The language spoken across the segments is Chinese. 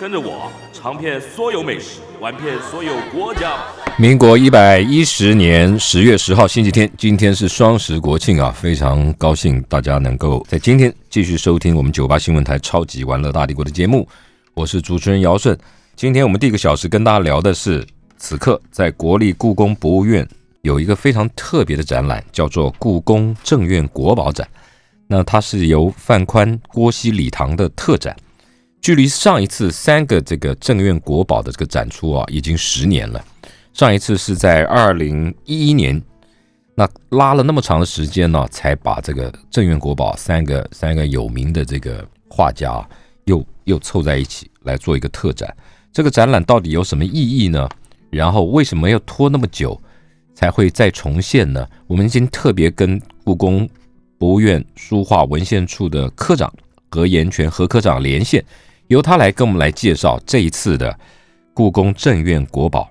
跟着我尝遍所有美食，玩遍所有国家。民国一百一十年十月十号星期天，今天是双十国庆啊，非常高兴大家能够在今天继续收听我们九八新闻台《超级玩乐大帝国》的节目。我是主持人姚顺。今天我们第一个小时跟大家聊的是，此刻在国立故宫博物院有一个非常特别的展览，叫做故宫正院国宝展。那它是由范宽、郭熙、李唐的特展。距离上一次三个这个正院国宝的这个展出啊，已经十年了。上一次是在二零一一年，那拉了那么长的时间呢，才把这个正院国宝三个三个有名的这个画家又又凑在一起来做一个特展。这个展览到底有什么意义呢？然后为什么要拖那么久才会再重现呢？我们今天特别跟故宫博物院书画文献处的科长何延全何科长连线。由他来跟我们来介绍这一次的故宫正院国宝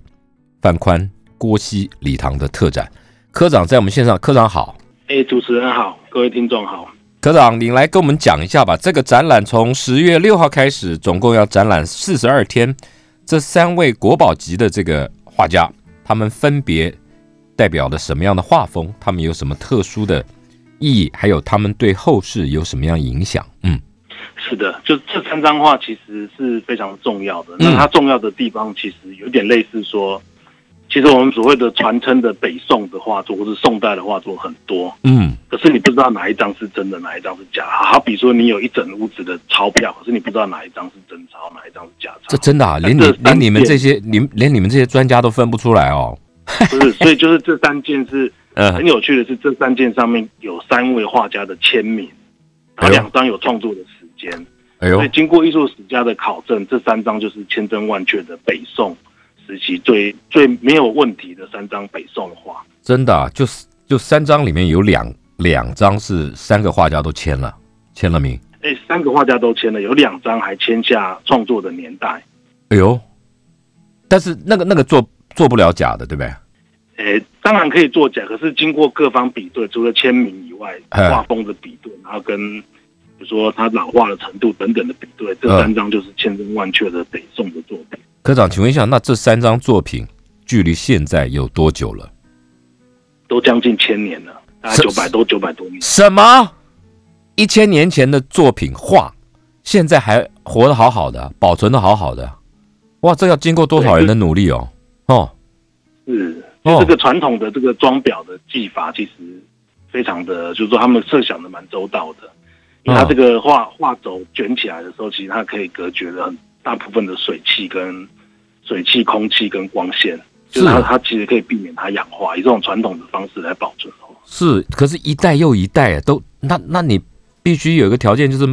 范宽、郭熙、礼堂的特展。科长在我们线上，科长好。哎，主持人好，各位听众好。科长，你来跟我们讲一下吧。这个展览从十月六号开始，总共要展览四十二天。这三位国宝级的这个画家，他们分别代表了什么样的画风？他们有什么特殊的意义？还有他们对后世有什么样影响？嗯。是的，就这三张画其实是非常重要的。那它重要的地方其实有点类似说，其实我们所谓的传承的北宋的画作或是宋代的画作很多，嗯，可是你不知道哪一张是真的，哪一张是假。好比说你有一整屋子的钞票，可是你不知道哪一张是真钞，哪一张是假钞。这真的啊，连你连你们这些，你连你们这些专家都分不出来哦。不是，所以就是这三件是，呃，很有趣的是，这三件上面有三位画家的签名，然后两张有创作的。间，所以经过艺术史家的考证，这三张就是千真万确的北宋时期最最没有问题的三张北宋画。真的，就是就三张里面有两两张是三个画家都签了签了名。哎，三个画家都签了，有两张还签下创作的年代。哎呦，但是那个那个做做不了假的，对不对？哎，当然可以作假，可是经过各方比对，除了签名以外，画风的比对，然后跟。比如说它老化的程度等等的比对，这三张就是千真万确的北宋的作品。科长，请问一下，那这三张作品距离现在有多久了？都将近千年了，大概九百多九百多年。什么？一千年前的作品画，现在还活得好好的，保存的好好的。哇，这要经过多少人的努力哦？哦，是，这个传统的这个装裱的技法，其实非常的，就是说他们设想的蛮周到的。它这个画画轴卷起来的时候，其实它可以隔绝了很大部分的水汽、跟水汽、空气跟光线，就是它它其实可以避免它氧化，以这种传统的方式来保存。是，可是，一代又一代都那那你必须有一个条件，就是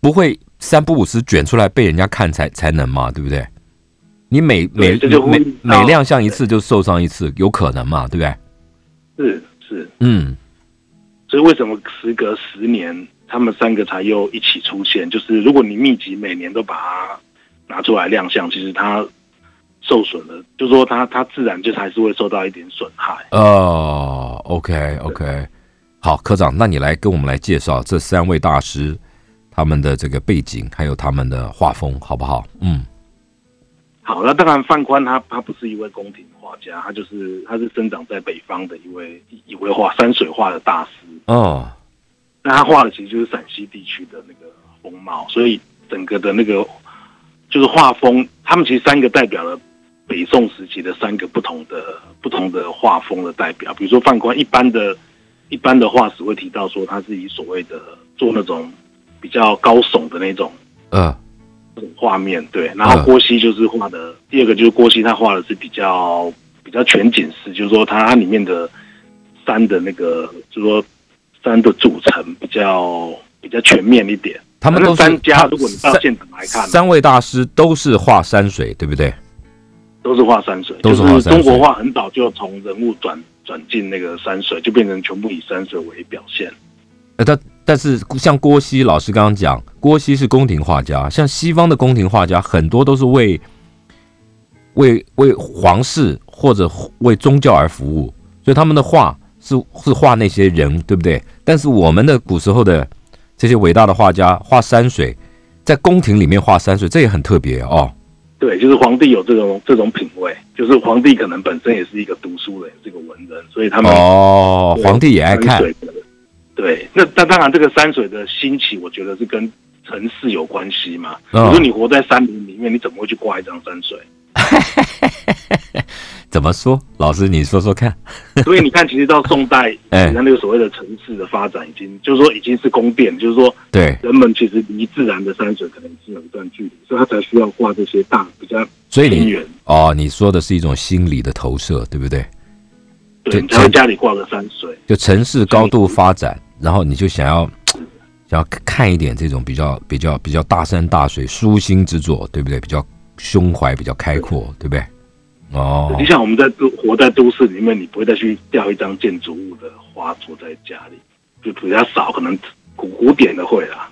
不会三不五时卷出来被人家看才才能嘛，对不对？你每每每每亮相一次就受伤一次，有可能嘛，对不对？是是，嗯。所以为什么时隔十年，他们三个才又一起出现？就是如果你密集每年都把它拿出来亮相，其实它受损了，就说它它自然就还是会受到一点损害。哦，OK OK，好，科长，那你来跟我们来介绍这三位大师他们的这个背景，还有他们的画风，好不好？嗯。好，那当然，范宽他他不是一位宫廷画家，他就是他是生长在北方的一位一位画山水画的大师哦。那他画的其实就是陕西地区的那个风貌，所以整个的那个就是画风，他们其实三个代表了北宋时期的三个不同的不同的画风的代表。比如说范宽，一般的一般的画史会提到说，他是以所谓的做那种比较高耸的那种，嗯。画面对，然后郭熙就是画的第二个，就是郭熙他画的是比较比较全景式，就是说它它里面的山的那个，就是说山的组成比较比较全面一点。他们都三家，如果你到现场来看，三位大师都是画山水，对不对？都是画山水，都是画山水中国画很早就从人物转转进那个山水，就变成全部以山水为表现。呃，但但是像郭熙老师刚刚讲，郭熙是宫廷画家，像西方的宫廷画家很多都是为为为皇室或者为宗教而服务，所以他们的画是是画那些人，对不对？但是我们的古时候的这些伟大的画家画山水，在宫廷里面画山水，这也很特别哦。对，就是皇帝有这种这种品味，就是皇帝可能本身也是一个读书人，也是一个文人，所以他们哦，皇帝也爱看对，那那当然，这个山水的兴起，我觉得是跟城市有关系嘛。嗯你说你活在山林里面，你怎么会去挂一张山水？怎么说？老师，你说说看。所以你看，其实到宋代，哎你看那个所谓的城市的发展，已经就是说已经是宫殿，就是说对，人们其实离自然的山水可能已经有一段距离，所以他才需要画这些大比较所以你。哦，你说的是一种心理的投射，对不对？对，对你才会家里挂个山水。就城市高度发展，然后你就想要想要看一点这种比较比较比较大山大水、舒心之作，对不对？比较胸怀比较开阔，对不对？哦你，像我们在都活在都市里面，你不会再去吊一张建筑物的画坐在家里，就比较少，可能古古典的会啦。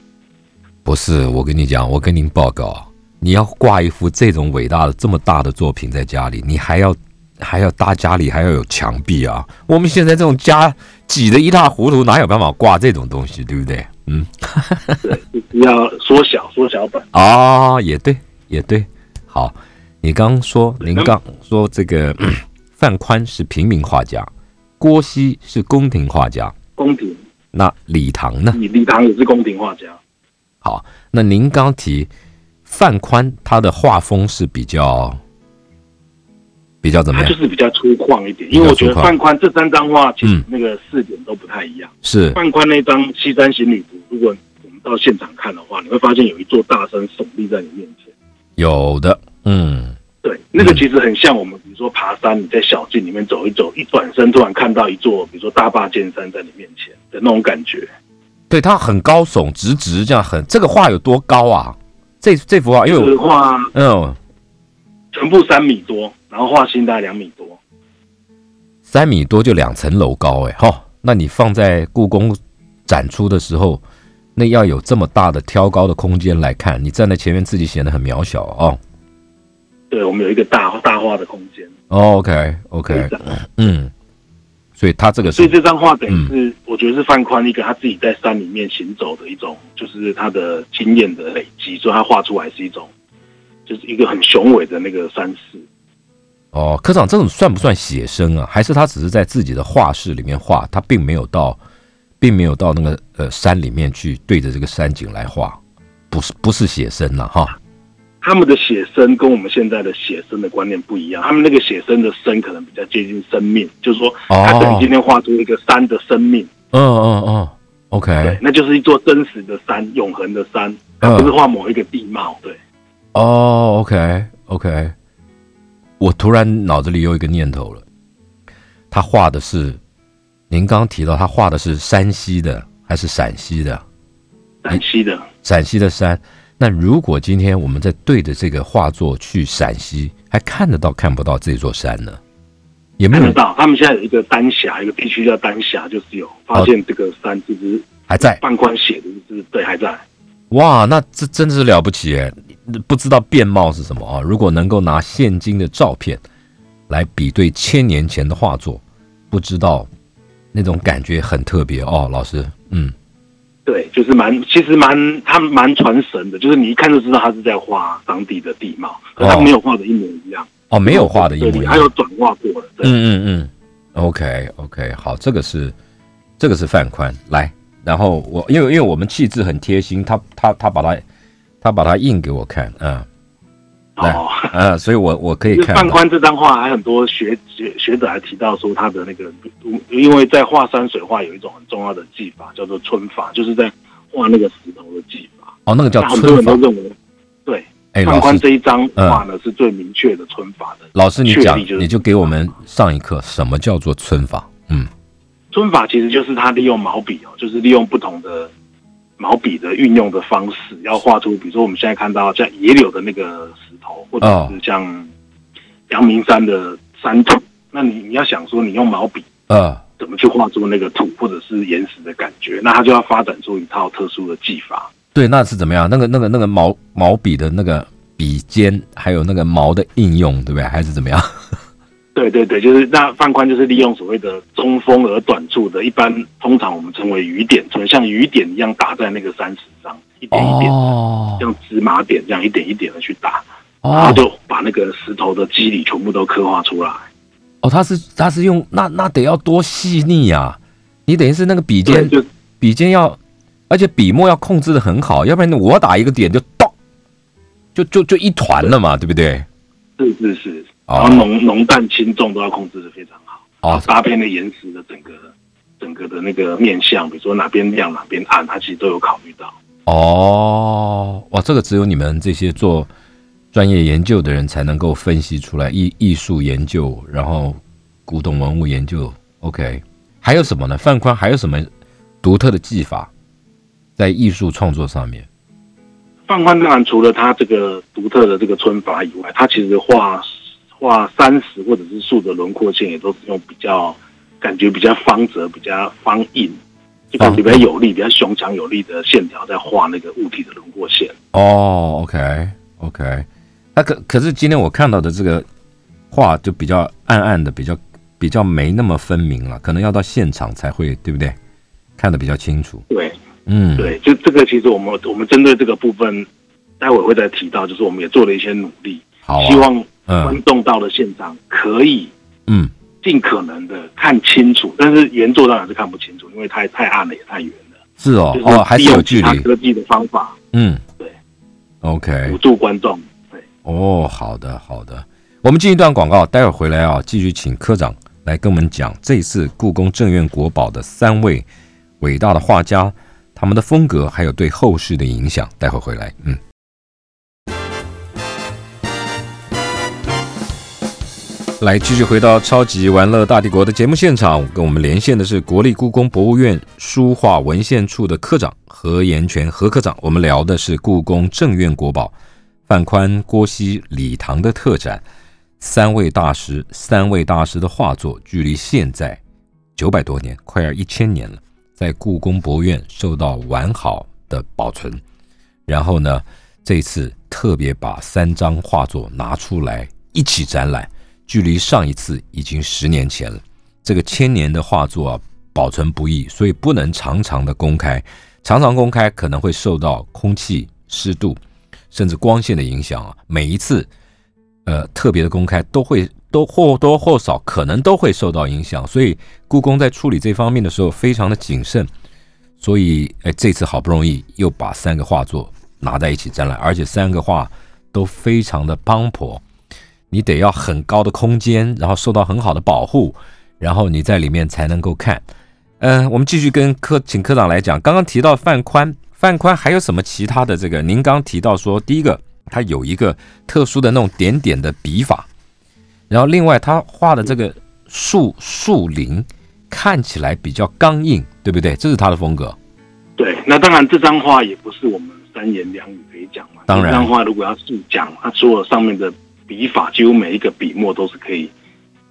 不是，我跟你讲，我跟您报告，你要挂一幅这种伟大的、这么大的作品在家里，你还要还要搭家里还要有墙壁啊。我们现在这种家挤得一塌糊涂，哪有办法挂这种东西，对不对？嗯，对，就是要缩小缩小版。哦，也对，也对。好，你刚说，您刚说这个嗯范宽是平民画家，郭熙是宫廷画家，宫廷，那李唐呢？李李唐也是宫廷画家。好，那您刚提范宽，他的画风是比较比较怎么样？他就是比较粗犷一点，因为我觉得范宽这三张画其实嗯那个四点都不太一样。是范宽那张《西山行旅图》，如果我们到现场看的话，你会发现有一座大山耸立在你面前。有的，嗯，对，那个其实很像我们，比如说爬山，你在小径里面走一走，一转身突然看到一座，比如说大坝尖山在你面前的那种感觉。对，它很高耸直直，这样很这个画有多高啊？这这幅画，因为我个画嗯全部三米多，然后画心大概两米多。三米多就两层楼高，哎哈，那你放在故宫展出的时候，那要有这么大的挑高的空间来看，你站在前面自己显得很渺小哦。对，我们有一个大大画的空间。哦 OK OK，可以展嗯，所以他这个所以是这张画等于是，我觉得是范宽一个他自己在山里面行走的一种，就是他的经验的累积，所以他画出来是一种，就是一个很雄伟的那个山势。哦，科长这种算不算写生啊？还是他只是在自己的画室里面画，他并没有到，并没有到那个呃山里面去对着这个山景来画，不是不是写生了、哈。他们的写生跟我们现在的写生的观念不一样，他们那个写生的生可能比较接近生命，就是说他等于今天画出一个山的生命，嗯嗯嗯，OK，，那就是一座真实的山，永恒的山，而不是画某一个地貌。对，哦，OK OK，我突然脑子里有一个念头了，他画的是，您刚刚提到他画的是山西的还是陕西的？陕西的，陕西的山。那如果今天我们在对着这个画作去陕西，还看得到看不到这座山呢？也没有看得到。他们现在有一个丹霞，一个地区叫丹霞，就是有发现这个山，其实还在半官写的，就是对，还在。哇，那这真的是了不起耶！不知道变貌是什么啊？如果能够拿现今的照片来比对千年前的画作，不知道那种感觉很特别哦，老师，嗯，对，就是蛮，其实蛮，他们蛮传神的，就是你一看就知道他是在画当地的地貌，可他没有画的一模一样，哦，没有画的一模一样，对他有转化过了。对，嗯嗯嗯，OK OK，好，这个是这个是范宽来，然后我因为因为我们气质很贴心，他他他把它他把它印给我看，嗯。来哦，呃，所以我我可以就是看到，范宽这张画还很多学学学者还提到说他的那个，因为在画山水画有一种很重要的技法叫做皴法，就是在画那个石头的技法。哦，那个叫那很多人都认为，对，哎，范宽这一张画呢是最明确的皴法的。老师你讲就是你就给我们上一课，什么叫做皴法？嗯，皴法其实就是他利用毛笔哦，就是利用不同的毛笔的运用的方式，要画出，比如说我们现在看到像野柳的那个石头，或者哦是像阳明山的山土，那你你要想说你用毛笔，呃，怎么去画出那个土或者是岩石的感觉，那他就要发展出一套特殊的技法。对，那是怎么样？那个那个那个毛毛笔的那个笔尖，还有那个毛的应用，对不对？还是怎么样？对对对，就是那范宽就是利用所谓的中锋而短处的，一般通常我们称为雨点，像雨点一样打在那个山石上，一点一点，像芝麻点这样一点一点的去打，然后就把那个石头的肌理全部都刻画出来。哦，他是他是用那那得要多细腻呀！你等于是那个笔尖，笔尖要，而且笔墨要控制的很好，要不然我打一个点就咚，就就就一团了嘛，对不对？是是是。然后浓浓淡轻重都要控制的非常好，哦，搭配那岩石的整个整个的那个面相，比如说哪边亮哪边暗，它其实都有考虑到。哦，哇，这个只有你们这些做专业研究的人才能够分析出来，艺艺术研究，然后古董文物研究。OK，还有什么呢？范宽还有什么独特的技法在艺术创作上面？范宽当然除了他这个独特的这个皴法以外，他其实画。画山石或者是树的轮廓线，也都是用比较感觉比较方折、比较方硬，就感觉比较有力、比较雄强有力的线条在画那个物体的轮廓线。哦，OK，OK。那可可是今天我看到的这个画就比较暗暗的，比较比较没那么分明了，可能要到现场才会，对不对？看得比较清楚。对，嗯，对，就这个其实我们我们针对这个部分，待会会再提到，就是我们也做了一些努力，好，希望。观众到了现场，可以嗯尽可能的看清楚，但是原作当然是看不清楚，因为太太暗了，也太远了。是哦，哦，还是有距离。科技的方法，嗯，对，OK，辅助观众。对，哦，好的，好的。我们进一段广告，待会儿回来啊，继续请科长来跟我们讲这次故宫正院国宝的三位伟大的画家，他们的风格还有对后世的影响。待会儿回来，嗯。来，继续回到《超级玩乐大帝国》的节目现场，跟我们连线的是国立故宫博物院书画文献处的科长何延全何科长。我们聊的是故宫正院国宝范宽、郭熙、李唐的特展，三位大师，三位大师的画作，距离现在九百多年，快要一千年了，在故宫博物院受到完好的保存。然后呢，这次特别把三张画作拿出来一起展览。距离上一次已经十年前了，这个千年的画作啊，保存不易，所以不能常常的公开。常常公开可能会受到空气、湿度，甚至光线的影响啊。每一次，呃，特别的公开都会都或多或少可能都会受到影响。所以故宫在处理这方面的时候非常的谨慎。所以，哎，这次好不容易又把三个画作拿在一起展览，而且三个画都非常的磅礴。你得要很高的空间，然后受到很好的保护，然后你在里面才能够看。嗯，我们继续跟科请科长来讲。刚刚提到范宽，范宽还有什么其他的这个？您刚提到说，第一个他有一个特殊的那种点点的笔法，然后另外他画的这个树树林看起来比较刚硬，对不对？这是他的风格。对，那当然这张画也不是我们三言两语可以讲嘛。当然，这张画如果要细讲，它所有上面的。笔法几乎每一个笔墨都是可以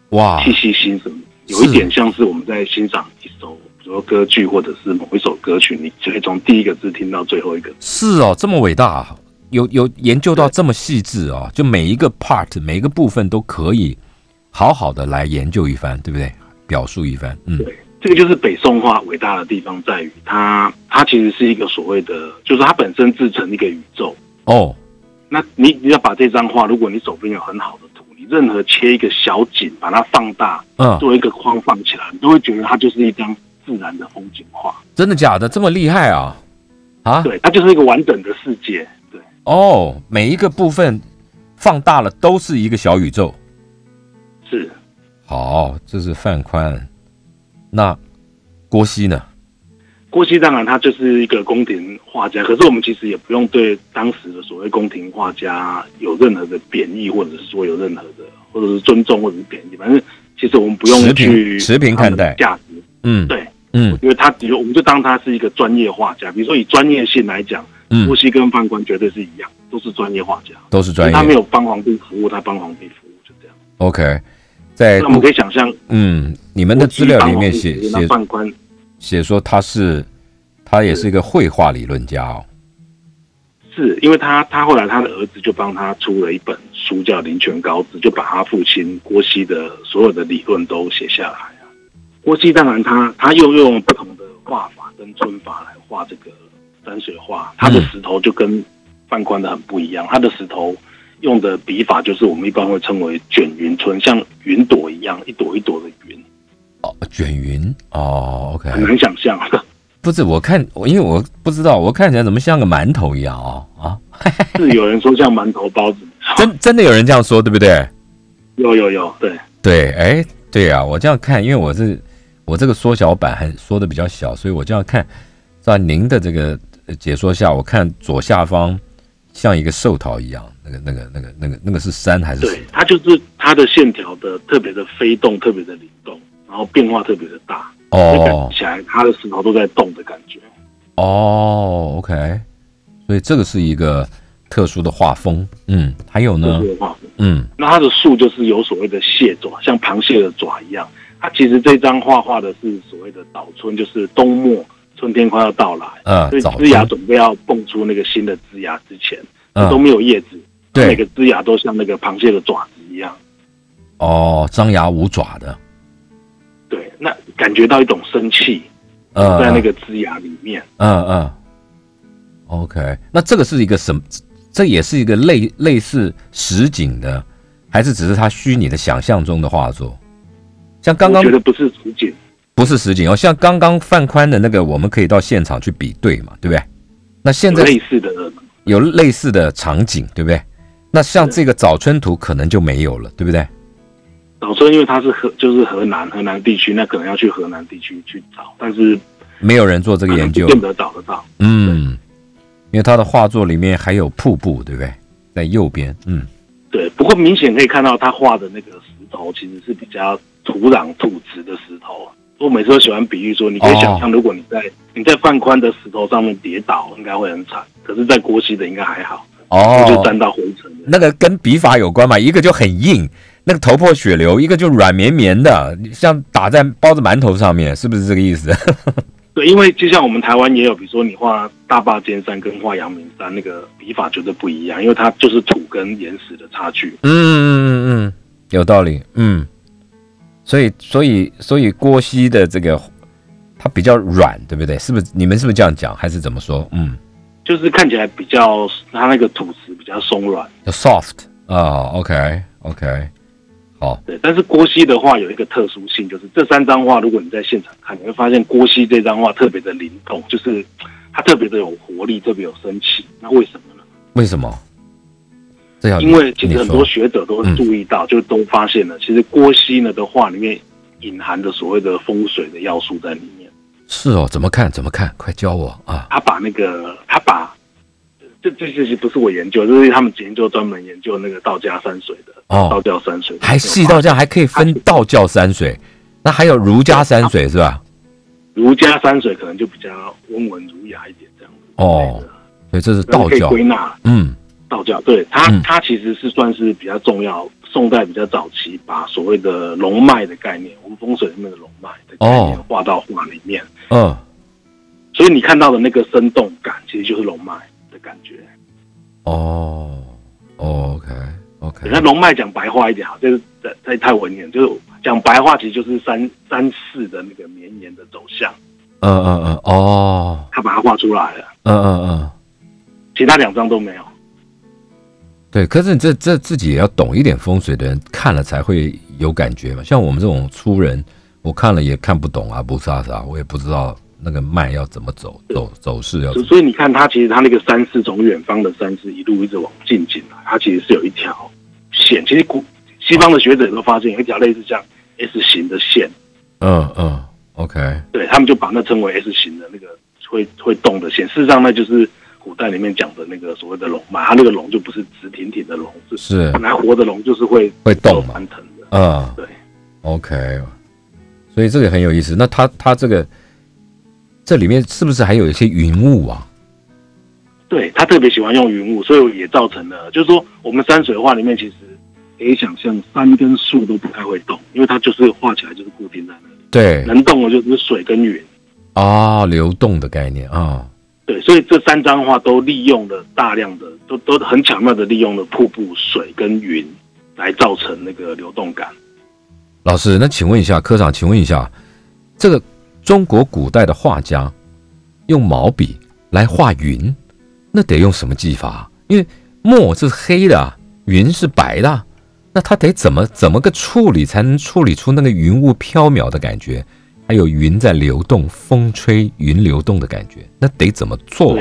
哇细细欣赏，有一点像是我们在欣赏一首，比如说歌剧或者是某一首歌曲，你就会从第一个字听到最后一个。是哦，这么伟大，有有研究到这么细致哦，就每一个 part 每一个部分都可以好好的来研究一番，对不对？表述一番，嗯，对，这个就是北宋画伟大的地方在于，它它其实是一个所谓的，就是它本身自成一个宇宙哦。那你你要把这张画，如果你手边有很好的图，你任何切一个小景，把它放大，嗯，做一个框放起来，你都会觉得它就是一张自然的风景画。真的假的？这么厉害啊？啊？对，它就是一个完整的世界。对。哦，每一个部分放大了都是一个小宇宙。是。好，这是范宽。那郭熙呢？郭熙当然他就是一个宫廷画家，可是我们其实也不用对当时的所谓宫廷画家有任何的贬义，或者是说有任何的，或者是尊重或者是贬义，反正其实我们不用去持平看待。价值。嗯，对，嗯，因为他比如我们就当他是一个专业画家，比如说以专业性来讲，郭熙跟范官绝对是一样，都是专业画家，都是专业。他没有帮皇帝服务，他帮皇帝服务，就这样。OK，在那我们可以想象，嗯，你们的资料里面写写范宽写说他是他也是一个绘画理论家哦。是因为他他后来他的儿子就帮他出了一本书叫《林泉高子》，就把他父亲郭熙的所有的理论都写下来啊。郭熙当然他他又用不同的画法跟皴法来画这个山水画，他的石头就跟范宽的很不一样，他的石头用的笔法就是我们一般会称为卷云皴，像云朵一样，一朵一朵的云。哦，卷云哦，OK，很难想象。不是我看，我因为我不知道，我看起来怎么像个馒头一样哦啊！是有人说像馒头包子，真真的有人这样说，对不对？有有有，对对，哎，对啊，我这样看，因为我是我这个缩小版还缩的比较小，所以我这样看，在您的这个解说下，我看左下方像一个寿桃一样，那个那个那个那个那个是山还是？对，它就是它的线条的特别的飞动，特别的灵动，然后变化特别的大。哦，起来，它的石头都在动的感觉。哦，OK，所以这个是一个特殊的画风。嗯，还有呢？特殊的画风。嗯，那它的树就是有所谓的蟹爪，像螃蟹的爪一样。它其实这张画画的是所谓的早春，就是冬末春天快要到来，嗯，所以枝芽准备要蹦出那个新的枝芽之前，都没有叶子，对，每个枝芽都像那个螃蟹的爪子一样。哦，张牙舞爪的。那感觉到一种生气，呃在那个枝芽里面。嗯嗯。OK，那这个是一个什么？这也是一个类类似实景的，还是只是他虚拟的想象中的画作？像刚刚觉得不是实景，不是实景哦。像刚刚范宽的那个，我们可以到现场去比对嘛，对不对？那现在类似的有类似的场景，对不对？那像这个早春图可能就没有了，对不对？早春因为它是河，就是河南河南地区，那可能要去河南地区去找，但是没有人做这个研究，见得找得到。嗯，因为他的画作里面还有瀑布，对不对？在右边，嗯，对。不过明显可以看到他画的那个石头其实是比较土壤土质的石头。我每次都喜欢比喻说，你可以想象，如果你在你在放宽的石头上面跌倒，应该会很惨；可是，在郭熙的应该还好，哦，就沾到灰尘。那个跟笔法有关嘛？一个就很硬。那个头破血流，一个就软绵绵的，像打在包子馒头上面，是不是这个意思？对，因为就像我们台湾也有，比如说你画大坝尖山跟画阳明山，那个笔法绝对不一样，因为它就是土跟岩石的差距。嗯嗯嗯嗯，有道理。嗯，所以所以所以郭熙的这个它比较软，对不对？是不是？你们是不是这样讲，还是怎么说？嗯，就是看起来比较它那个土质比较松软，soft 啊。OK OK。哦，对，但是郭熙的话有一个特殊性，就是这三张画，如果你在现场看，你会发现郭熙这张画特别的灵动，就是他特别的有活力，特别有生气。那为什么呢？为什么？这样，因为其实很多学者都会注意到，就都发现了，其实郭熙呢的画里面隐含着所谓的风水的要素在里面。是哦，怎么看？怎么看？快教我啊！他把那个，他把。这这这些不是我研究，就是他们研究专门研究那个道家山水的哦，道教山水还细到这样，还可以分道教山水，那还有儒家山水是吧？儒家山水可能就比较温文儒雅一点这样子哦，所以这是道教归纳，嗯，道教对它它其实是算是比较重要，宋代比较早期把所谓的龙脉的概念，我们风水里面的龙脉的概念画到画里面，嗯，所以你看到的那个生动感其实就是龙脉。感觉哦，OK OK，那龙脉讲白话一点好，就是太太文言，就是讲白话，其实就是三三四的那个绵延的走向。嗯嗯嗯，哦，他把它画出来了。嗯嗯嗯，其他两张都没有。对，可是你这这自己也要懂一点风水的人看了才会有感觉嘛。像我们这种粗人，我看了也看不懂啊，不啥啥，我也不知道。那个脉要怎么走走走势要，所以你看它其实它那个山势从远方的山势一路一直往近进来，它其实是有一条线。其实古西方的学者都发现有一条类似像 S 型的线。嗯嗯，OK。对他们就把那称为 S 型的那个会会动的线。事实上，那就是古代里面讲的那个所谓的龙脉。它那个龙就不是直挺挺的龙，是本来活的龙就是会会动翻腾的。嗯，对，OK。所以这个很有意思。那它它这个。这里面是不是还有一些云雾啊？对他特别喜欢用云雾，所以也造成了，就是说我们山水画里面其实可以想象山跟树都不太会动，因为它就是画起来就是固定在那里。对，能动的就是水跟云。啊，流动的概念啊。对，所以这三张画都利用了大量的，都都很巧妙的利用了瀑布、水跟云来造成那个流动感。老师，那请问一下科长，请问一下，这个中国古代的画家用毛笔来画云，那得用什么技法？因为墨是黑的，云是白的，那他得怎么怎么个处理才能处理出那个云雾飘渺的感觉？还有云在流动，风吹云流动的感觉，那得怎么做？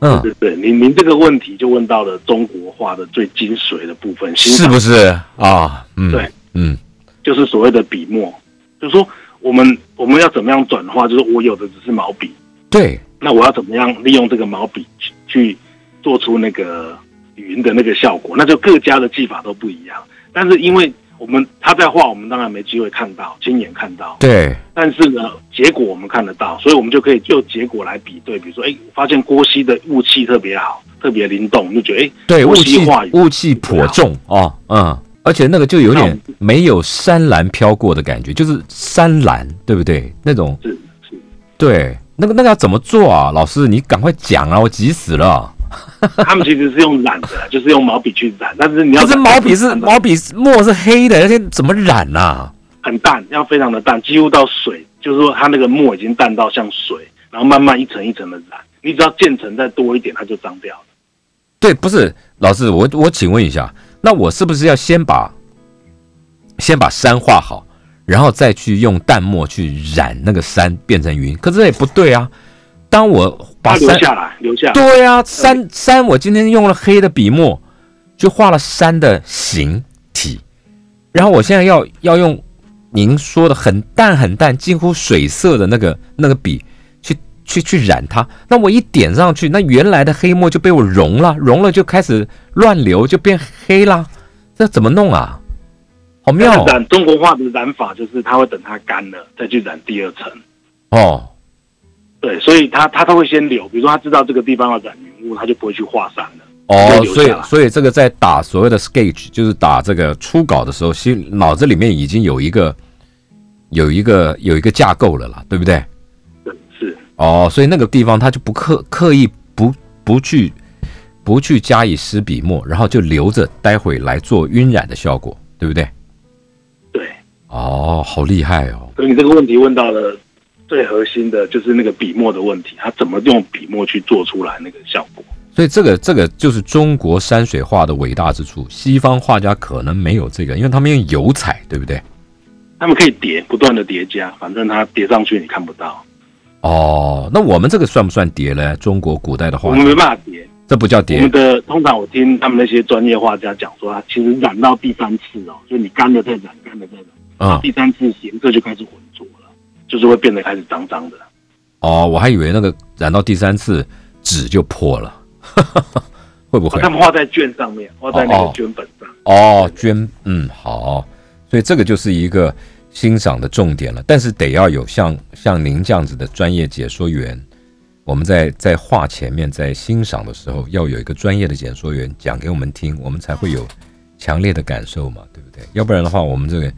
嗯，对对，您您这个问题就问到了中国画的最精髓的部分，是不是啊？嗯，对，嗯，就是所谓的笔墨，就是说我们我们要怎么样转化？就是我有的只是毛笔，对，那我要怎么样利用这个毛笔去去做出那个云的那个效果？那就各家的技法都不一样，但是因为。我们他在画，我们当然没机会看到，亲眼看到。对，但是呢，结果我们看得到，所以我们就可以就结果来比对。比如说，哎，发现郭熙的雾气特别好，特别灵动，就觉得哎，对，雾气雾气颇重哦，嗯，而且那个就有点没有山岚飘过的感觉，就是山岚，对不对？那种是是，对，那个那个要怎么做啊？老师，你赶快讲啊，我急死了。他们其实是用染的，就是用毛笔去染，但是你要，可是毛笔是毛笔墨是黑的，而且怎么染呐？很淡，要非常的淡，几乎到水，就是说它那个墨已经淡到像水，然后慢慢一层一层的染，你只要渐层再多一点，它就脏掉了。对，不是老师，我我请问一下，那我是不是要先把先把山画好，然后再去用淡墨去染那个山变成云？可这也不对啊。当我把留下来，留下对呀，山山，我今天用了黑的笔墨，就画了山的形体，然后我现在要要用您说的很淡很淡，近乎水色的那个那个笔去去去染它，那我一点上去，那原来的黑墨就被我融了，融了就开始乱流，就变黑啦，这怎么弄啊？好妙！染中国画的染法就是他会等它干了再去染第二层哦。对，所以他他都会先留，比如说他知道这个地方要染云雾，他就不会去画山了。哦，所以所以这个在打所谓的 sketch，就是打这个初稿的时候，心脑子里面已经有一个有一个有一个架构了啦，对不对？哦，所以那个地方他就不刻刻意不不去不去加以施笔墨，然后就留着待会来做晕染的效果，对不对？对。哦，好厉害哦！所以你这个问题问到了。最核心的就是那个笔墨的问题，他怎么用笔墨去做出来那个效果？所以这个这个就是中国山水画的伟大之处。西方画家可能没有这个，因为他们用油彩，对不对？他们可以叠，不断的叠加，反正它叠上去你看不到。哦，那我们这个算不算叠呢？中国古代的画，我们没办法叠，这不叫叠。我们的通常我听他们那些专业画家讲说，他其实染到第三次哦，就你干了再染，干了再染，啊，第三次颜色就开始浑浊了。就是会变得开始脏脏的，哦，我还以为那个染到第三次纸就破了，会不会？他们画在卷上面，画在那个绢本上。哦，绢，嗯，好，所以这个就是一个欣赏的重点了。但是得要有像像您这样子的专业解说员，我们在在画前面在欣赏的时候，要有一个专业的解说员讲给我们听，我们才会有强烈的感受嘛，对不对？要不然的话，我们这个。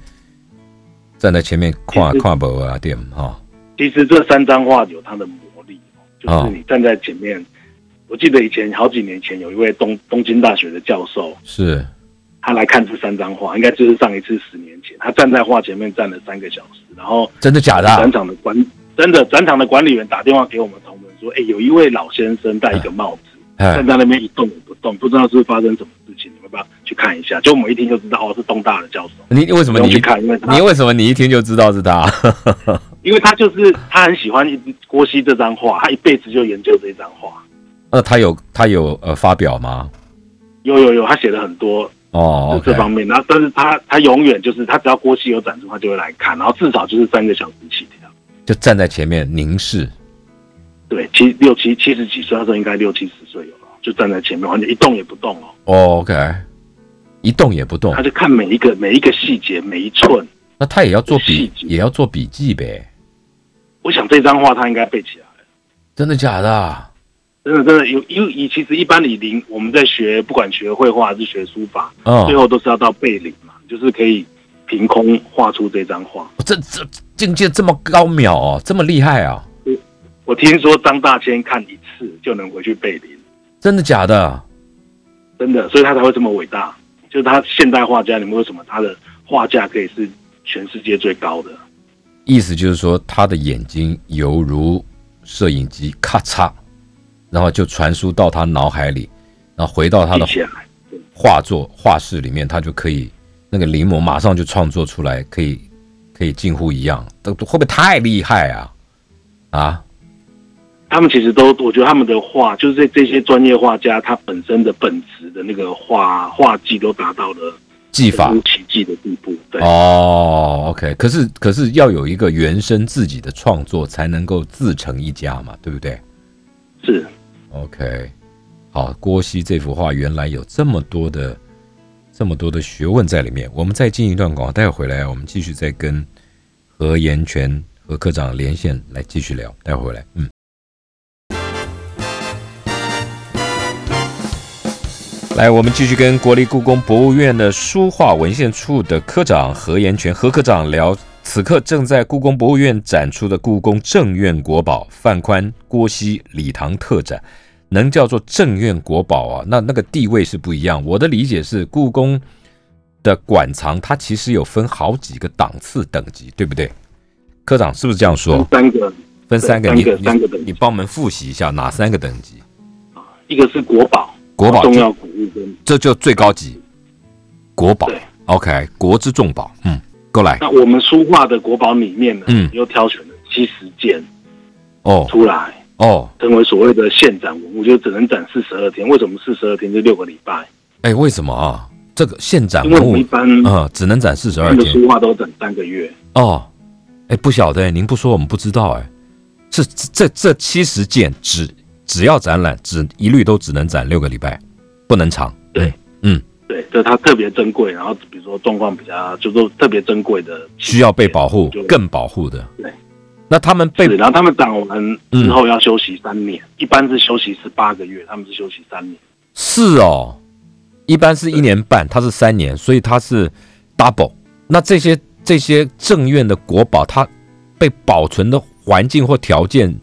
站在前面跨跨博啊店哈，其实这三张画有它的魔力，就是你站在前面。我记得以前好几年前有一位东东京大学的教授，是他来看这三张画，应该就是上一次十年前，他站在画前面站了三个小时，然后真的假的？展场的管真的展场的管理员打电话给我们同仁说，哎，有一位老先生戴一个帽子。站在那边一动也不动，不知道是发生什么事情，你们不要去看一下。就我们一听就知道，哦，是东大的教授。你为什么你去看？因为你为什么你一听就知道是他？因为他就是他很喜欢郭熙这张画，他一辈子就研究这张画。那他有他有呃发表吗？有有有，他写了很多哦这方面。然后，但是他他永远就是他只要郭熙有展出，他就会来看。然后至少就是三个小时起跳，就站在前面凝视。对，七六七七十几岁，那时候应该六七十岁有了，就站在前面，完全一动也不动哦。OK，一动也不动，他就看每一个每一个细节，每一寸。那他也要做笔，也要做笔记呗。我想这张画他应该背起来了。真的假的？真的真的有，因为以其实一般你临我们在学，不管学绘画还是学书法，哦最后都是要到背临嘛，就是可以凭空画出这张画。这这境界这么高妙哦，这么厉害啊！我听说张大千看一次就能回去背临，真的假的？真的，所以他才会这么伟大。就是他现代画家里面为什么他的画价可以是全世界最高的？意思就是说，他的眼睛犹如摄影机，咔嚓，然后就传输到他脑海里，然后回到他的画作画室里面，他就可以那个临摹马上就创作出来，可以可以近乎一样，都都会不会太厉害啊？啊，他们其实都，我觉得他们的画，就是这这些专业画家，他本身的本质的那个画画技都达到了技法。奇迹的地步。对，哦，OK，可是可是要有一个原生自己的创作，才能够自成一家嘛，对不对？是？OK，好，郭熙这幅画原来有这么多的这么多的学问在里面。我们再进一段广告，待会回来我们继续再跟何延全何科长连线来继续聊。待会回来，嗯。来，我们继续跟国立故宫博物院的书画文献处的科长何延全何科长聊，此刻正在故宫博物院展出的故宫正院国宝范宽、郭熙礼堂特展，能叫做正院国宝啊？那那个地位是不一样。我的理解是，故宫的馆藏它其实有分好几个档次等级，对不对？科长是不是这样说？三个，分三个，三个你三个等级你你帮我们复习一下哪三个等级？一个是国宝，国宝重要古物跟这就最高级，国宝。OK，国之重宝。嗯，过来。那我们书画的国宝里面呢，嗯又挑选了七十件哦出来，哦，成为所谓的现展文物，就只能展四十二天。为什么四十二天？就六个礼拜，哎，为什么啊？这个现展文物一，般嗯，只能展四十二天。书画都展三个月。哦，哎，不晓得，您不说我们不知道，哎，这这这七十件只只要展览，只一律都只能展六个礼拜，不能长。对嗯，对，这它特别珍贵，然后比如说状况比较，就是说特别珍贵的，需要被保护就，更保护的。对。那他们被，然后他们长完之后要休息三年，一般是休息十八个月，他们是休息三年。是哦，一般是一年半，它是三年，所以它是 double。那这些这些正院的国宝，它被保存的环境或条件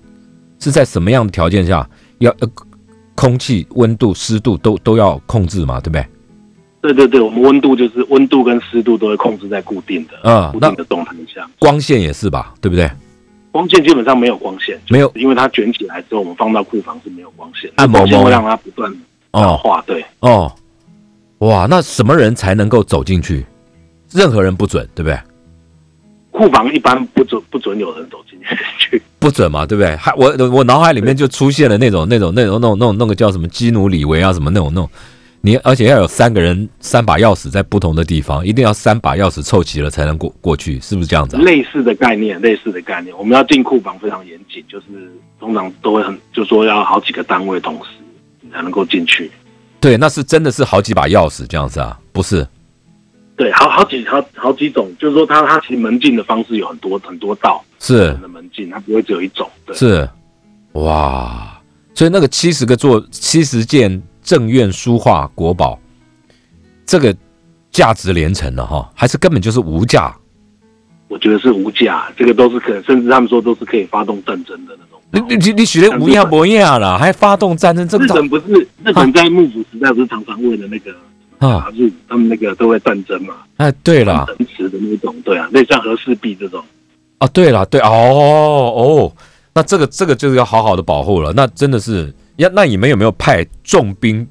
是在什么样的条件下？要呃，空气、温度、湿度都都要控制嘛，对不对？对对对，我们温度就是温度跟湿度都会控制在固定的，嗯固定的动态下。光线也是吧，对不对？光线基本上没有光线，没有因为它卷起来之后，我们放到库房是没有光线，暗蒙蒙光线会让它不断老哦化。对，哦，哇，那什么人才能够走进去？任何人不准，对不对？库房一般不准不准有人走进去。不准嘛，对不对？还我我脑海里面就出现了那种那种那种那种那种那个叫什么基努里维啊什么那种那种，你而且要有三个人三把钥匙在不同的地方，一定要三把钥匙凑齐了才能过过去，是不是这样子、啊？类似的概念，类似的概念，我们要进库房非常严谨，就是通常都会很，就说要好几个单位同时你才能够进去。对，那是真的是好几把钥匙这样子啊？不是？对，好好几好好几种，就是说它它其实门禁的方式有很多很多道是的门禁，它不会只有一种。对，是，哇！所以那个七十个做七十件正院书画国宝，这个价值连城了哈，还是根本就是无价？我觉得是无价，这个都是可，甚至他们说都是可以发动战争的那种。你你你你学的无样不亚啦，还发动战争，这个日本不是日本在幕府时代不是常常为了那个啊打日，他们那个都会战争嘛，哎，对了，城池的那种，对啊，类似像和氏璧这种。啊，对了，对哦哦，那这个这个就是要好好的保护了。那真的是，要那你们有没有派重兵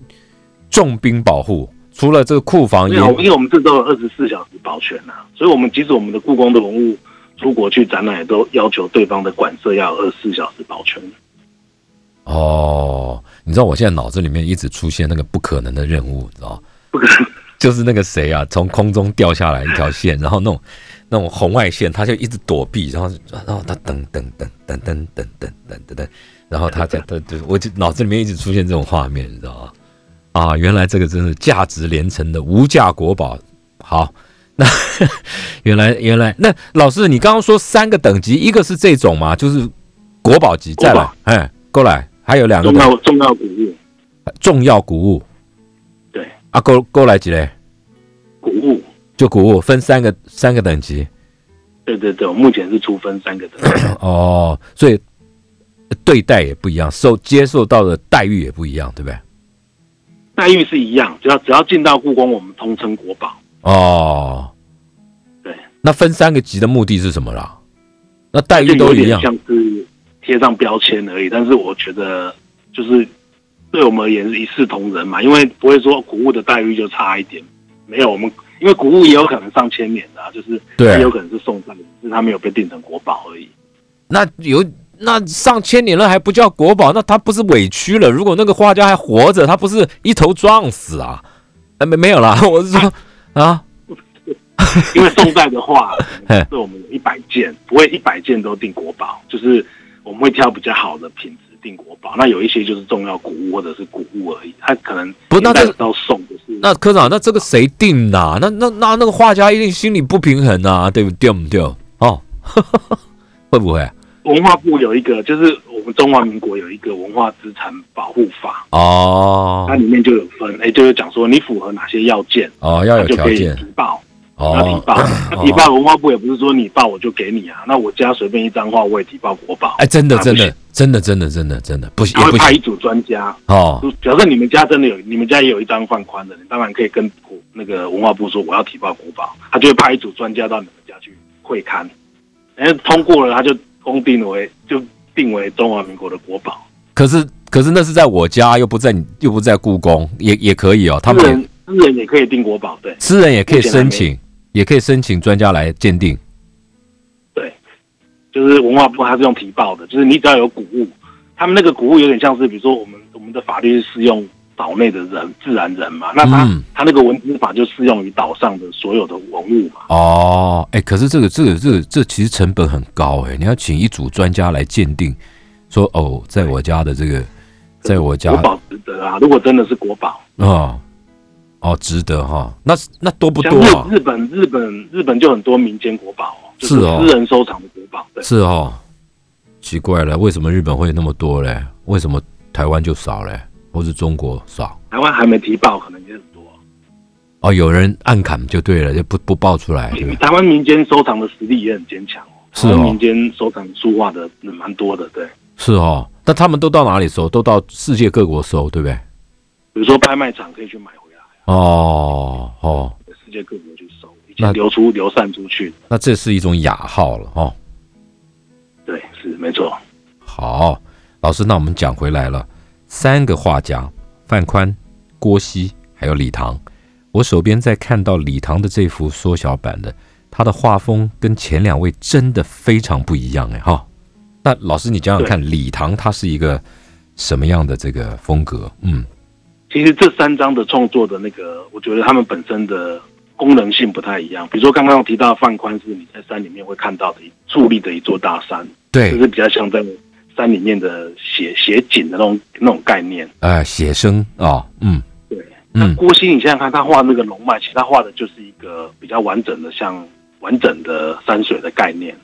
重兵保护？除了这个库房有，因为我们这都有二十四小时保全呐、所以我们即使我们的故宫的文物出国去展览，也都要求对方的馆舍要有二十四小时保全。哦，你知道我现在脑子里面一直出现那个不可能的任务，你知道吗？不可能，就是那个谁啊，从空中掉下来一条线，然后那种那种红外线，他就一直躲避，然后然后他噔噔噔噔噔噔噔噔噔噔，然后他在 对对，我就脑子里面一直出现这种画面，你知道吗？啊，原来这个真是价值连城的无价国宝。好，那原来原来那老师，你刚刚说三个等级，一个是这种嘛，就是国宝级，再来哎，过来，还有两个重要重要谷物，重要古物。对，啊，够够来几嘞？古物，就古物分三个三个等级。对对对，我目前是出分三个等级，哦，所以对待也不一样，受接受到的待遇也不一样，对不对？待遇是一样，只要只要进到故宫，我们通称国宝。哦，对，那分三个级的目的是什么啦？那待遇都一样像是贴上标签而已。但是我觉得，就是对我们而言是一视同仁嘛，因为不会说古物的待遇就差一点。没有，我们因为古物也有可能上千年的、啊，就是对它有可能是送只是它没有被定成国宝而已。那有那上千年了还不叫国宝，那他不是委屈了？如果那个画家还活着，他不是一头撞死啊？呃，没没有啦，我是说啊，因为宋代的画 嘿，是我们有一百件，不会一百件都定国宝，就是我们会挑比较好的品质定国宝。那有一些就是重要古物或者是古物而已，它可能不那这到送的是那科长，那这个谁定的啊、那那那那个画家一定心里不平衡啊，对不对？不对？哦，会不会？文化部有一个，就是我们中华民国有一个文化资产保护法，哦。它里面就有分，哎，就是讲说你符合哪些要件，哦，要有它就可以条件。提报，哦。要提哦报。那提报文化部也不是说你报我就给你啊，那我家随便一张画我也提报国宝，哎，真的啊真的真的真的真的真的不行他会派一组专家，哦。假设你们家真的有，你们家也有一张放宽的，你当然可以跟国那个文化部说我要提报国宝，他就会派一组专家到你们家去会勘，然后通过了，他就公定为就定为中华民国的国宝。可是可是那是在我家，又不在你又不在故宫，也也可以哦。他们私人也可以定国宝，对私人也可以申请，也可以申请专家来鉴定。对，就是文化部它是用提报的，就是你只要有古物，他们那个古物有点像是，比如说我们我们的法律是适用岛内的人自然人嘛，那他、嗯他那个文字法就适用于岛上的所有的文物嘛。哦，哎，可是这个这个这个这其实成本很高哎，你要请一组专家来鉴定，说哦，在我家的这个，在我家国宝值得啊！如果真的是国宝，哦哦值得哈，那那多不多啊？日日本日本日本就很多民间国宝哦，是哦私人收藏的国宝。对，是哦，奇怪了，为什么日本会那么多嘞？为什么台湾就少嘞？或是中国少？台湾还没提报，可能也很多。哦，有人暗砍就对了，就不不报出来？台湾民间收藏的实力也很坚强哦，是哦民间收藏书画的人蛮多的，对。是哦，那他们都到哪里收？都到世界各国收，对不对？比如说拍卖场可以去买回来，哦哦，世界各国去收，已经流出流散出去。那这是一种雅号了哦。对，是没错。好，老师，那我们讲回来了，三个画家范宽、郭熙还有李唐。我手边在看到李唐的这幅缩小版的，他的画风跟前两位真的非常不一样哎哈。那老师，你讲讲看，李唐他是一个什么样的这个风格？嗯，其实这三张的创作的那个，我觉得他们本身的功能性不太一样。比如说刚刚我提到的范宽，是你在山里面会看到的一矗立的一座大山，对就，是比较像在山里面的写写景的那种那种概念。哎，写生啊、嗯对，那嗯，郭熙，你想想看，他画那个龙脉，其实他画的就是一个比较完整的，像完整的山水的概念。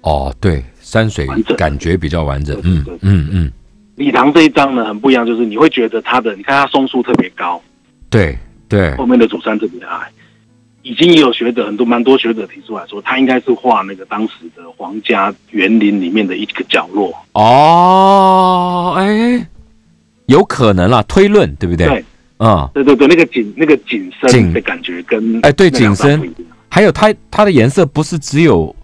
哦，对，山水完整感觉比较完整，嗯嗯嗯，李唐这一张呢很不一样，就是你会觉得他的，你看他松树特别高，对对，后面的主山特别矮。已经也有学者很多蛮多学者提出来说，他应该是画那个当时的皇家园林里面的一个角落。哦，哎，有可能啦，推论对不对？对啊、对对对，那个景那个景景深的感觉跟哎对景深还有它它的颜色不是只有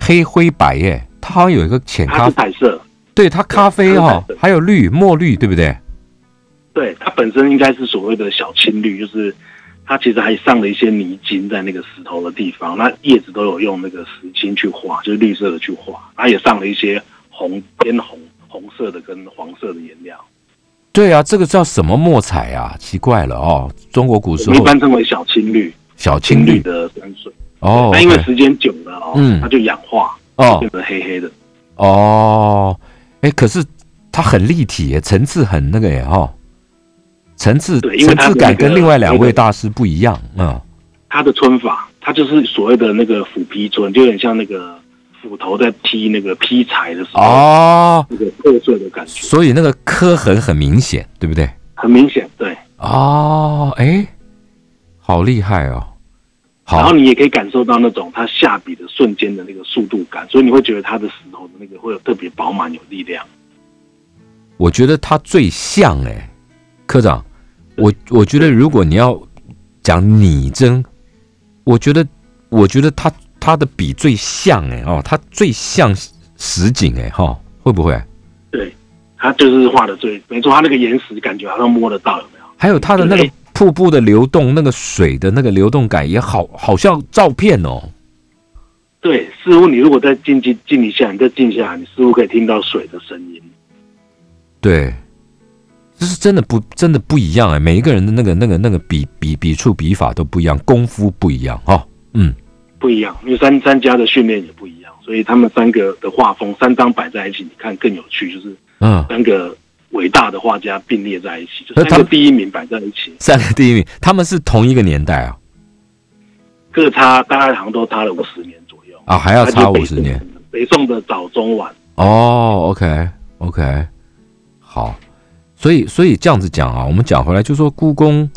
黑灰白耶，它好像有一个浅咖是彩色，对，它咖啡哈、还有绿墨绿，对不对？对，它本身应该是所谓的小青绿，就是它其实还上了一些泥金在那个石头的地方，那叶子都有用那个石青去画，就是绿色的去画，它也上了一些红偏红红色的跟黄色的颜料，对啊，这个叫什么墨彩啊？奇怪了哦，中国古时候一般称为小青绿，小青绿的山水。哦，那因为时间久了哦，嗯它就氧化，哦变成黑黑的。哦，哎，可是它很立体耶，层次很那个耶哈、层次层次感跟另外两位大师不一样，嗯，他的皴法，他就是所谓的那个斧劈皴，就有点像那个斧头在劈那个劈柴的时候，哦，那个破碎的感觉，所以那个刻痕很明显，对不对？很明显，对。哦，哎，好厉害哦！然后你也可以感受到那种他下笔的瞬间的那个速度感，所以你会觉得他的石头的那个会有特别饱满有力量。我觉得他最像哎，科长，我我觉得如果你要讲拟真，我觉得我觉得他他的笔最像哎哦，他最像实景哎哈，会不会？对，他就是画的最没错，他那个岩石感觉好像摸得到，有没有？还有他的那个。瀑布的流动，那个水的那个流动感也好，好像照片哦。对，似乎你如果再静静静一下，你再静下来，你似乎可以听到水的声音。对，这是真的不真的不一样哎，每一个人的那个那个那个笔笔笔触笔法都不一样，功夫不一样哈。嗯，不一样，因为三三家的训练也不一样，所以他们三个的画风三张摆在一起，你看更有趣，就是嗯，三个。伟大的画家并列在一起，就三个第一名摆在一起。三个第一名，他们是同一个年代啊，各差大概好像都差了五十年左右啊，还要差五十年。北宋的早中晚。哦，OK，OK，好，所以所以这样子讲啊，我们讲回来就说故宫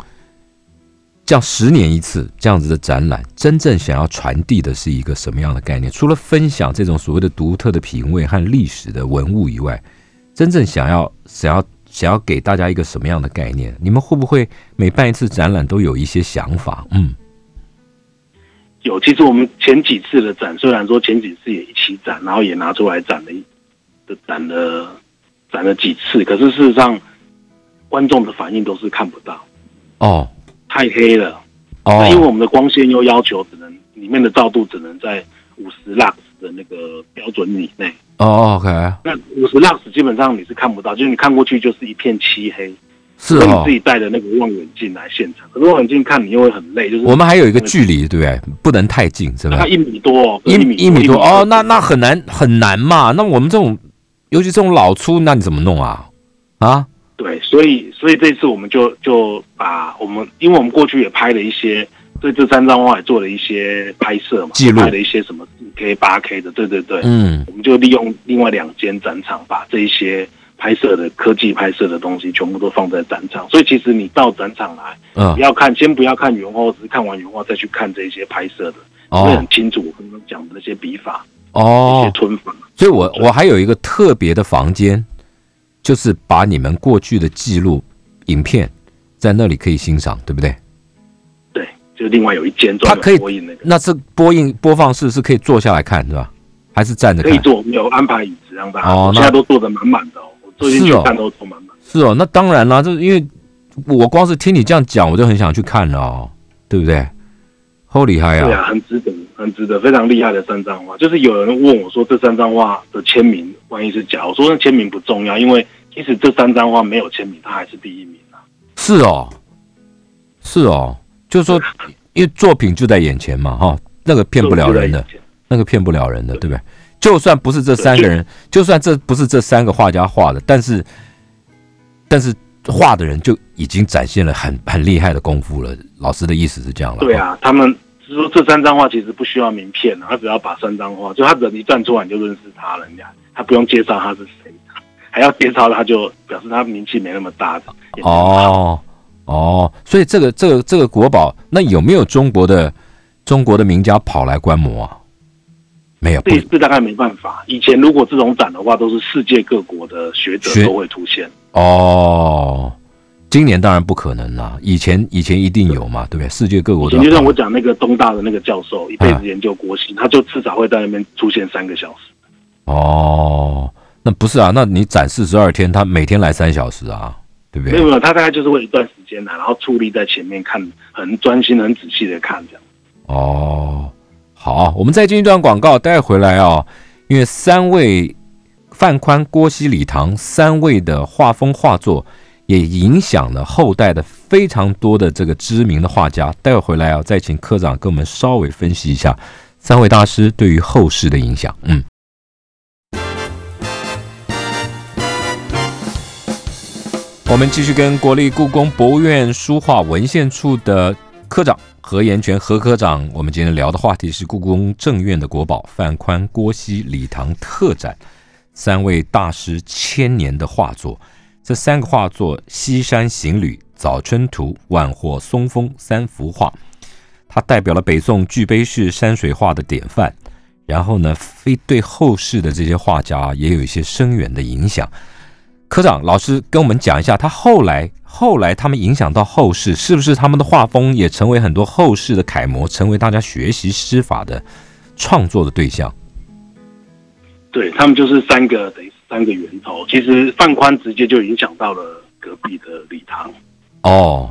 这样十年一次这样子的展览，真正想要传递的是一个什么样的概念？除了分享这种所谓的独特的品味和历史的文物以外。真正想要想要想要给大家一个什么样的概念？你们会不会每办一次展览都有一些想法？嗯，有。其实我们前几次的展，虽然说前几次也一起展，然后也拿出来展了，的展了展了几次，可是事实上观众的反应都是看不到。哦，太黑了。哦，因为我们的光线又要求只能里面的照度只能在五十 lux 的那个标准以内。哦，OK，那五十 lux 基本上你是看不到，就是你看过去就是一片漆黑，是哦。你自己带的那个望远镜来现场，可是望远镜看你又会很累，就是我们还有一个距离，对不对？不能太近，是吧？它一米多，一米一米多哦，那那很难很难嘛。那我们这种，尤其这种老粗，那你怎么弄啊？啊？对，所以所以这次我们就就把我们，因为我们过去也拍了一些。对这三张画也做了一些拍摄嘛，记录拍了一些什么四 K、八 K 的，对对对，嗯，我们就利用另外两间展场，把这一些拍摄的科技拍摄的东西全部都放在展场。所以其实你到展场来，嗯，不要看，先不要看原画，只是看完原画再去看这些拍摄的，会很清楚我刚刚讲的那些笔法哦，一些吞法。所以我我还有一个特别的房间，就是把你们过去的记录影片在那里可以欣赏，对不对？对就另外有一间专门播映那个，那是播映播放室是可以坐下来看是吧？还是站着看？可以坐，有安排椅子让大家。哦，现在都坐的满满的哦。我坐进去看都坐满满。是哦，那当然啦，就是因为我光是听你这样讲，我就很想去看了哦，对不对？好厉害啊！对啊，很值得，很值得，非常厉害的三张画。就是有人问我说，这三张画的签名万一是假？我说那签名不重要，因为即使这三张画没有签名，他还是第一名啊。是哦，是哦。就是说，因为作品就在眼前嘛，哈，那个骗不了人的，那个骗不了人的，对不对？就算不是这三个人，就算这不是这三个画家画的，但是，但是画的人就已经展现了很很厉害的功夫了。老师的意思是这样了。对啊，他们是说这三张画其实不需要名片他只要把三张画，就他人一站出来你就认识他了，人家他不用介绍他是谁，还要介绍他就表示他名气没那么大。哦。哦，所以这个这个这个国宝，那有没有中国的中国的名家跑来观摩啊？没有，这这大概没办法。以前如果这种展的话，都是世界各国的学者都会出现。哦，今年当然不可能了。以前以前一定有嘛，对不对？世界各国。就像我讲那个东大的那个教授，一辈子研究国玺，他就至少会在那边出现三个小时。哦，那不是啊？那你展四十二天，他每天来三小时啊？对不对没有没有，他大概就是会一段时间来，然后矗立在前面看，很专心、很仔细的看这样。哦，好，我们再进一段广告，待会回来啊。因为三位范宽、郭熙、李唐三位的画风画作，也影响了后代的非常多的这个知名的画家。待会回来啊，再请科长跟我们稍微分析一下三位大师对于后世的影响。嗯。我们继续跟国立故宫博物院书画文献处的科长何延全何科长，我们今天聊的话题是故宫正院的国宝范宽、郭熙、李唐特展，三位大师千年的画作。这三个画作《西山行旅》《早春图》《万壑松风》三幅画，它代表了北宋巨碑式山水画的典范。然后呢，非对后世的这些画家也有一些深远的影响。科长老师跟我们讲一下，他后来后来他们影响到后世，是不是他们的画风也成为很多后世的楷模，成为大家学习诗法的创作的对象？对他们就是三个等于三个源头。其实范宽直接就影响到了隔壁的李唐。哦，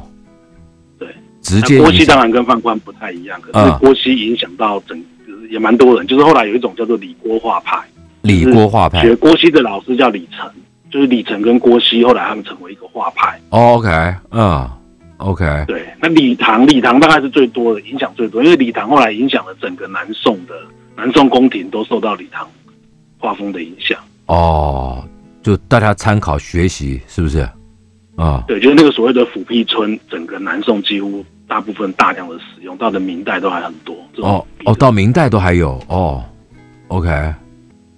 对，直接郭熙当然跟范宽不太一样，可是郭熙影响到整也蛮多人，就是后来有一种叫做李郭画派。李郭画派学郭熙的老师叫李成。就是李晨跟郭熙，后来他们成为一个画派。OK，嗯，OK。对，那李唐，李唐大概是最多的，影响最多，因为李唐后来影响了整个南宋的南宋宫廷，都受到李唐画风的影响。哦，就大家参考学习，是不是？啊，对，就是那个所谓的府辟村，整个南宋几乎大部分大量的使用，到了明代都还很多。哦哦，到明代都还有哦。OK。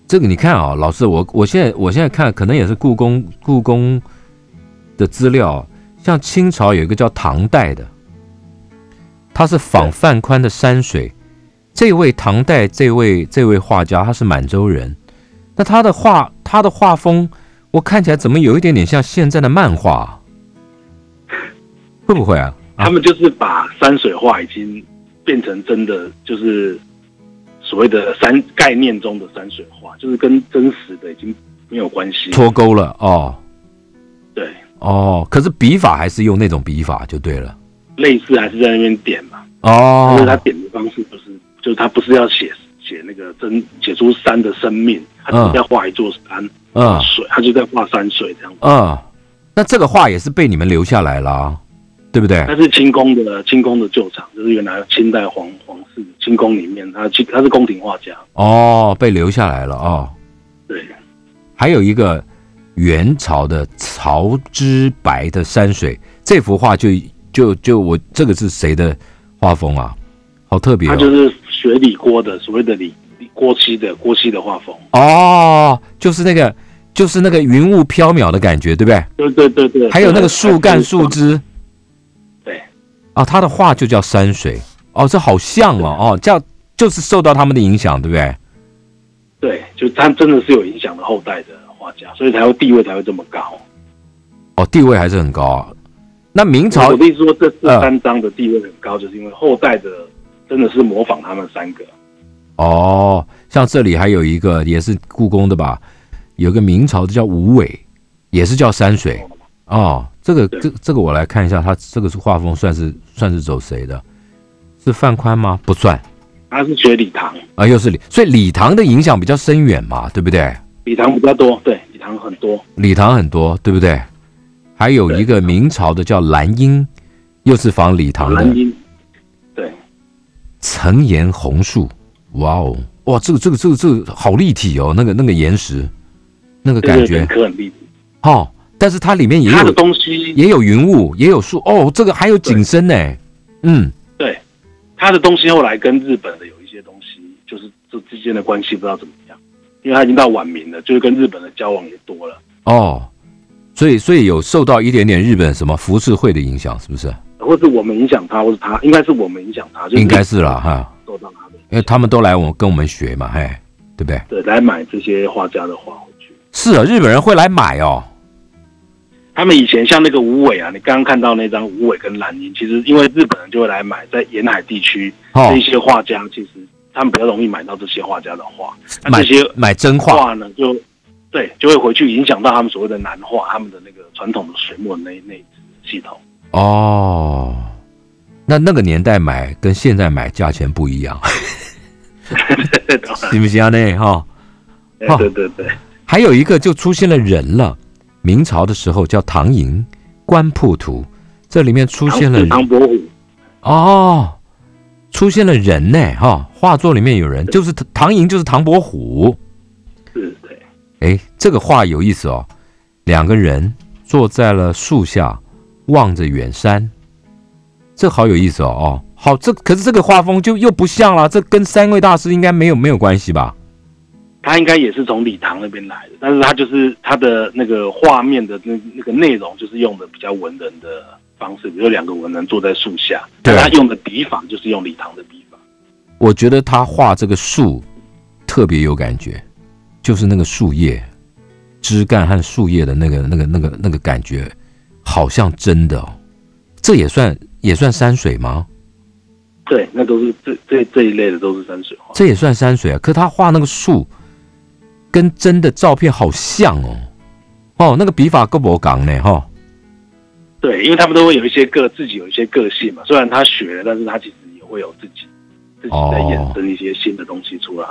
这个你看啊，老师，我我现在我现在看，可能也是故宫故宫的资料，像清朝有一个叫唐代的，他是仿范宽的山水。这位唐代这位这位画家，他是满洲人，那他的画他的画风，我看起来怎么有一点点像现在的漫画？会不会啊？他们就是把山水画已经变成真的，就是。所谓的山概念中的山水画，就是跟真实的已经没有关系，脱钩了哦。对，哦，可是笔法还是用那种笔法就对了，类似还是在那边点嘛。哦，但是他点的方式不是，就是他不是要写写那个真写出山的生命，他只是要画一座山，嗯，水，他就在画山水这样子。嗯，那这个画也是被你们留下来了。对不对？它是清宫的清宫的旧厂，就是原来清代皇皇室清宫里面，他清他是宫廷画家哦，被留下来了哦。对，还有一个元朝的曹之白的山水，这幅画就就就我这个是谁的画风啊？好特别，他就是学李郭的，所谓的李郭熙的郭熙的画风哦，就是那个就是那个云雾飘渺的感觉，对不对？对对对对，还有那个树干树枝。啊，他的画就叫山水哦，这好像哦哦，叫就是受到他们的影响，对不对？对，就他真的是有影响的后代的画家，所以才会地位才会这么高。哦，地位还是很高啊。那明朝，我的意思说，这这三张的地位很高，就是因为后代的真的是模仿他们三个。哦，像这里还有一个也是故宫的吧？有个明朝的叫吴伟，也是叫山水哦。这个这这个我来看一下，他这个是画风算是算是走谁的？是范宽吗？不算，他是学李唐啊，又是李，所以李唐的影响比较深远嘛，对不对？李唐比较多，对，李唐很多，李唐很多，对不对？还有一个明朝的叫兰英，又是仿李唐的。兰英，对，层岩红树，哇哦，哇，这个这个这个这个好立体哦，那个那个岩石，那个感觉，很立体，哦。但是它里面也有东西，也有云雾，也有树哦。这个还有景深呢。嗯，对，它的东西后来跟日本的有一些东西，就是这之间的关系不知道怎么样，因为它已经到晚明了，就是跟日本的交往也多了。哦，所以所以有受到一点点日本什么浮世绘的影响，是不是？或是我们影响他，或是他，应该是我们影响他，应该是了哈。受到他的，因为他们都来我跟我们学嘛，嘿，对不对？对，来买这些画家的画回去。是啊，日本人会来买哦。他们以前像那个吴伟啊，你刚刚看到那张吴伟跟蓝英，其实因为日本人就会来买，在沿海地区这些画家，其实他们比较容易买到这些画家的画。那这些买真画呢，就对，就会回去影响到他们所谓的南画，他们的那个传统的水墨那那系统。哦，那那个年代买跟现在买价钱不一样，行不行啊？那哈，对对对，还有一个就出现了人了。明朝的时候叫唐寅《官铺图》，这里面出现了唐伯虎哦，出现了人呢哈，画作里面有人，就是唐寅，就是唐伯虎。是，对。哎，这个画有意思哦，两个人坐在了树下，望着远山，这好有意思哦哦，好，这可是这个画风就又不像了，这跟三位大师应该没有没有关系吧？他应该也是从礼堂那边来的，但是他就是他的那个画面的那那个内容，就是用的比较文人的方式，比如两个文人坐在树下，对他用的笔法就是用礼堂的笔法。我觉得他画这个树特别有感觉，就是那个树叶、枝干和树叶的那个、那个、那个、那个感觉，好像真的哦。这也算也算山水吗？对，那都是这这这一类的都是山水画。这也算山水啊。可他画那个树，跟真的照片好像哦。哦，那个笔法够不港呢？哈、对，因为他们都会有一些个自己有一些个性嘛。虽然他学了，但是他其实也会有自己自己在衍生一些新的东西出来。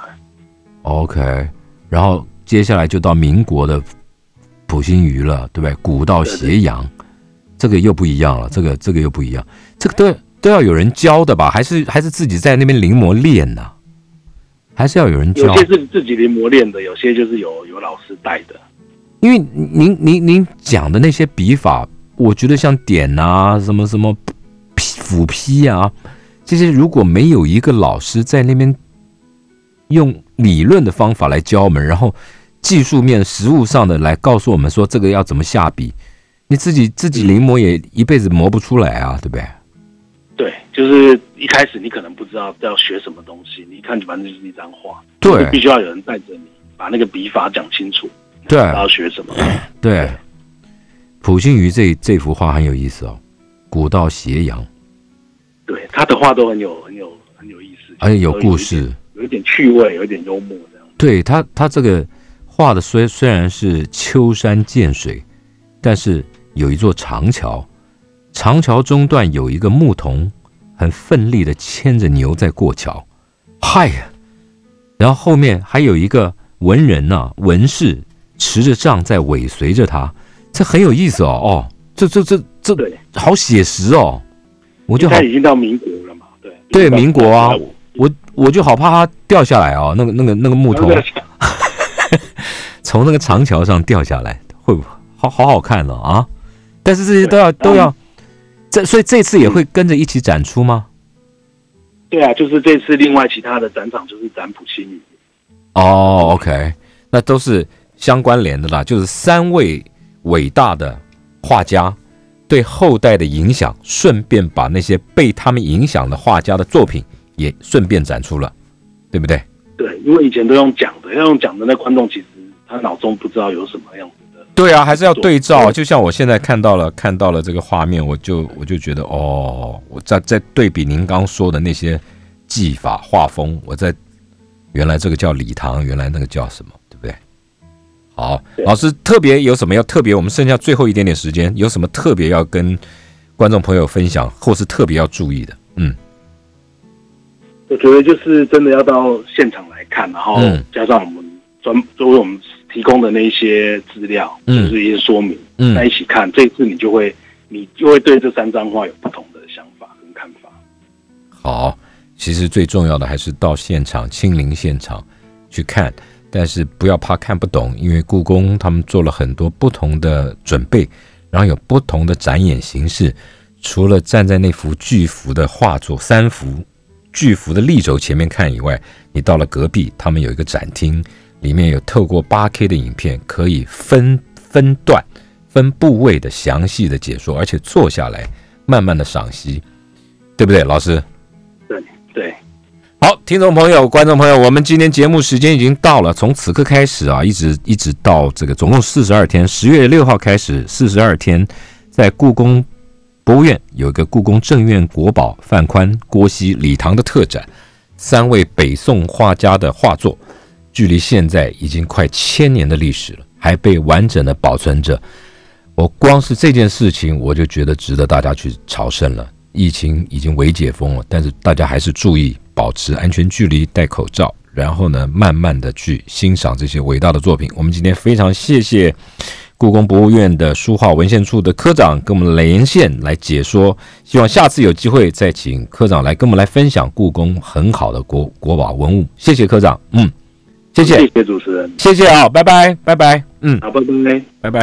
OK，然后接下来就到民国的普心鱼了，对不对？古道斜阳，这个又不一样了，这个这个又不一样，这个都都要有人教的吧？还是还是自己在那边临摹练呢、还是要有人教有？些是自己临摹练的，有些就是有有老师带的。因为您您您讲的那些笔法，我觉得像点啊，什么什么劈斧劈啊，这些如果没有一个老师在那边用理论的方法来教我们，然后技术面、实物上的来告诉我们说这个要怎么下笔，你自己自己临摹也一辈子磨不出来啊，对不对？对，就是一开始你可能不知道要学什么东西，你一看反正就是一张画，对你必须要有人带着你，把那个笔法讲清楚，对要学什么。对，普信鱼这这幅画很有意思哦，古道斜阳，对，他的画都很有很有很有意思，而且有故事。有一点趣味，有一点幽默这样。对他，他这个画的虽虽然是秋山见水，但是有一座长桥，长桥中段有一个牧童，很奋力的牵着牛在过桥，嗨呀！然后后面还有一个文人呐、文士持着杖在尾随着他，这很有意思哦哦，这这这这，好写实哦，我就好他已经到民国了嘛，对。对民国啊我我就好怕他掉下来哦，那个那个那个牧童。从那个长桥上掉下来，会不会好好好看了啊？但是这些都要都要，这所以这次也会跟着一起展出吗？对啊，就是这次另外其他的展场就是展普新语，哦，OK，那都是相关联的啦，就是三位伟大的画家对后代的影响，顺便把那些被他们影响的画家的作品也顺便展出了，对不对？对，因为以前都用讲的，要用讲的，那观众其实他脑中不知道有什么样子的。对啊，还是要对照。就像我现在看到了看到了这个画面，我就我就觉得哦，我在在对比您刚说的那些技法画风，我在原来这个叫礼堂，原来那个叫什么，对不对？好，老师特别有什么要特别？我们剩下最后一点点时间，有什么特别要跟观众朋友分享，或是特别要注意的？嗯，我觉得就是真的要到现场来看，然后嗯加上我们专作为我们提供的那一些资料，嗯就是一些说明，嗯在一起看，这一次你就会你就会对这三张画有不同的想法跟看法。好，其实最重要的还是到现场亲临现场去看，但是不要怕看不懂，因为故宫他们做了很多不同的准备，然后有不同的展演形式。除了站在那幅巨幅的画作三幅巨幅的立轴前面看以外，你到了隔壁，他们有一个展厅，里面有透过八 K 的影片，可以分分段、分部位的详细的解说，而且坐下来慢慢的赏析，对不对，老师？对对，好，听众朋友、观众朋友，我们今天节目时间已经到了，从此刻开始啊，一直一直到这个总共四十二天，十月六号开始四十二天，在故宫博物院有一个故宫正院国宝范宽、郭熙、李唐的特展，三位北宋画家的画作，距离现在已经快千年的历史了，还被完整的保存着。我光是这件事情，我就觉得值得大家去朝圣了。疫情已经微解封了，但是大家还是注意保持安全距离，戴口罩，然后呢，慢慢的去欣赏这些伟大的作品。我们今天非常谢谢故宫博物院的书画文献处的科长跟我们连线来解说，希望下次有机会再请科长来跟我们来分享故宫很好的国国宝文物。谢谢科长，嗯，谢谢谢谢主持人，谢谢啊、拜拜拜拜，嗯，好，拜拜。拜拜。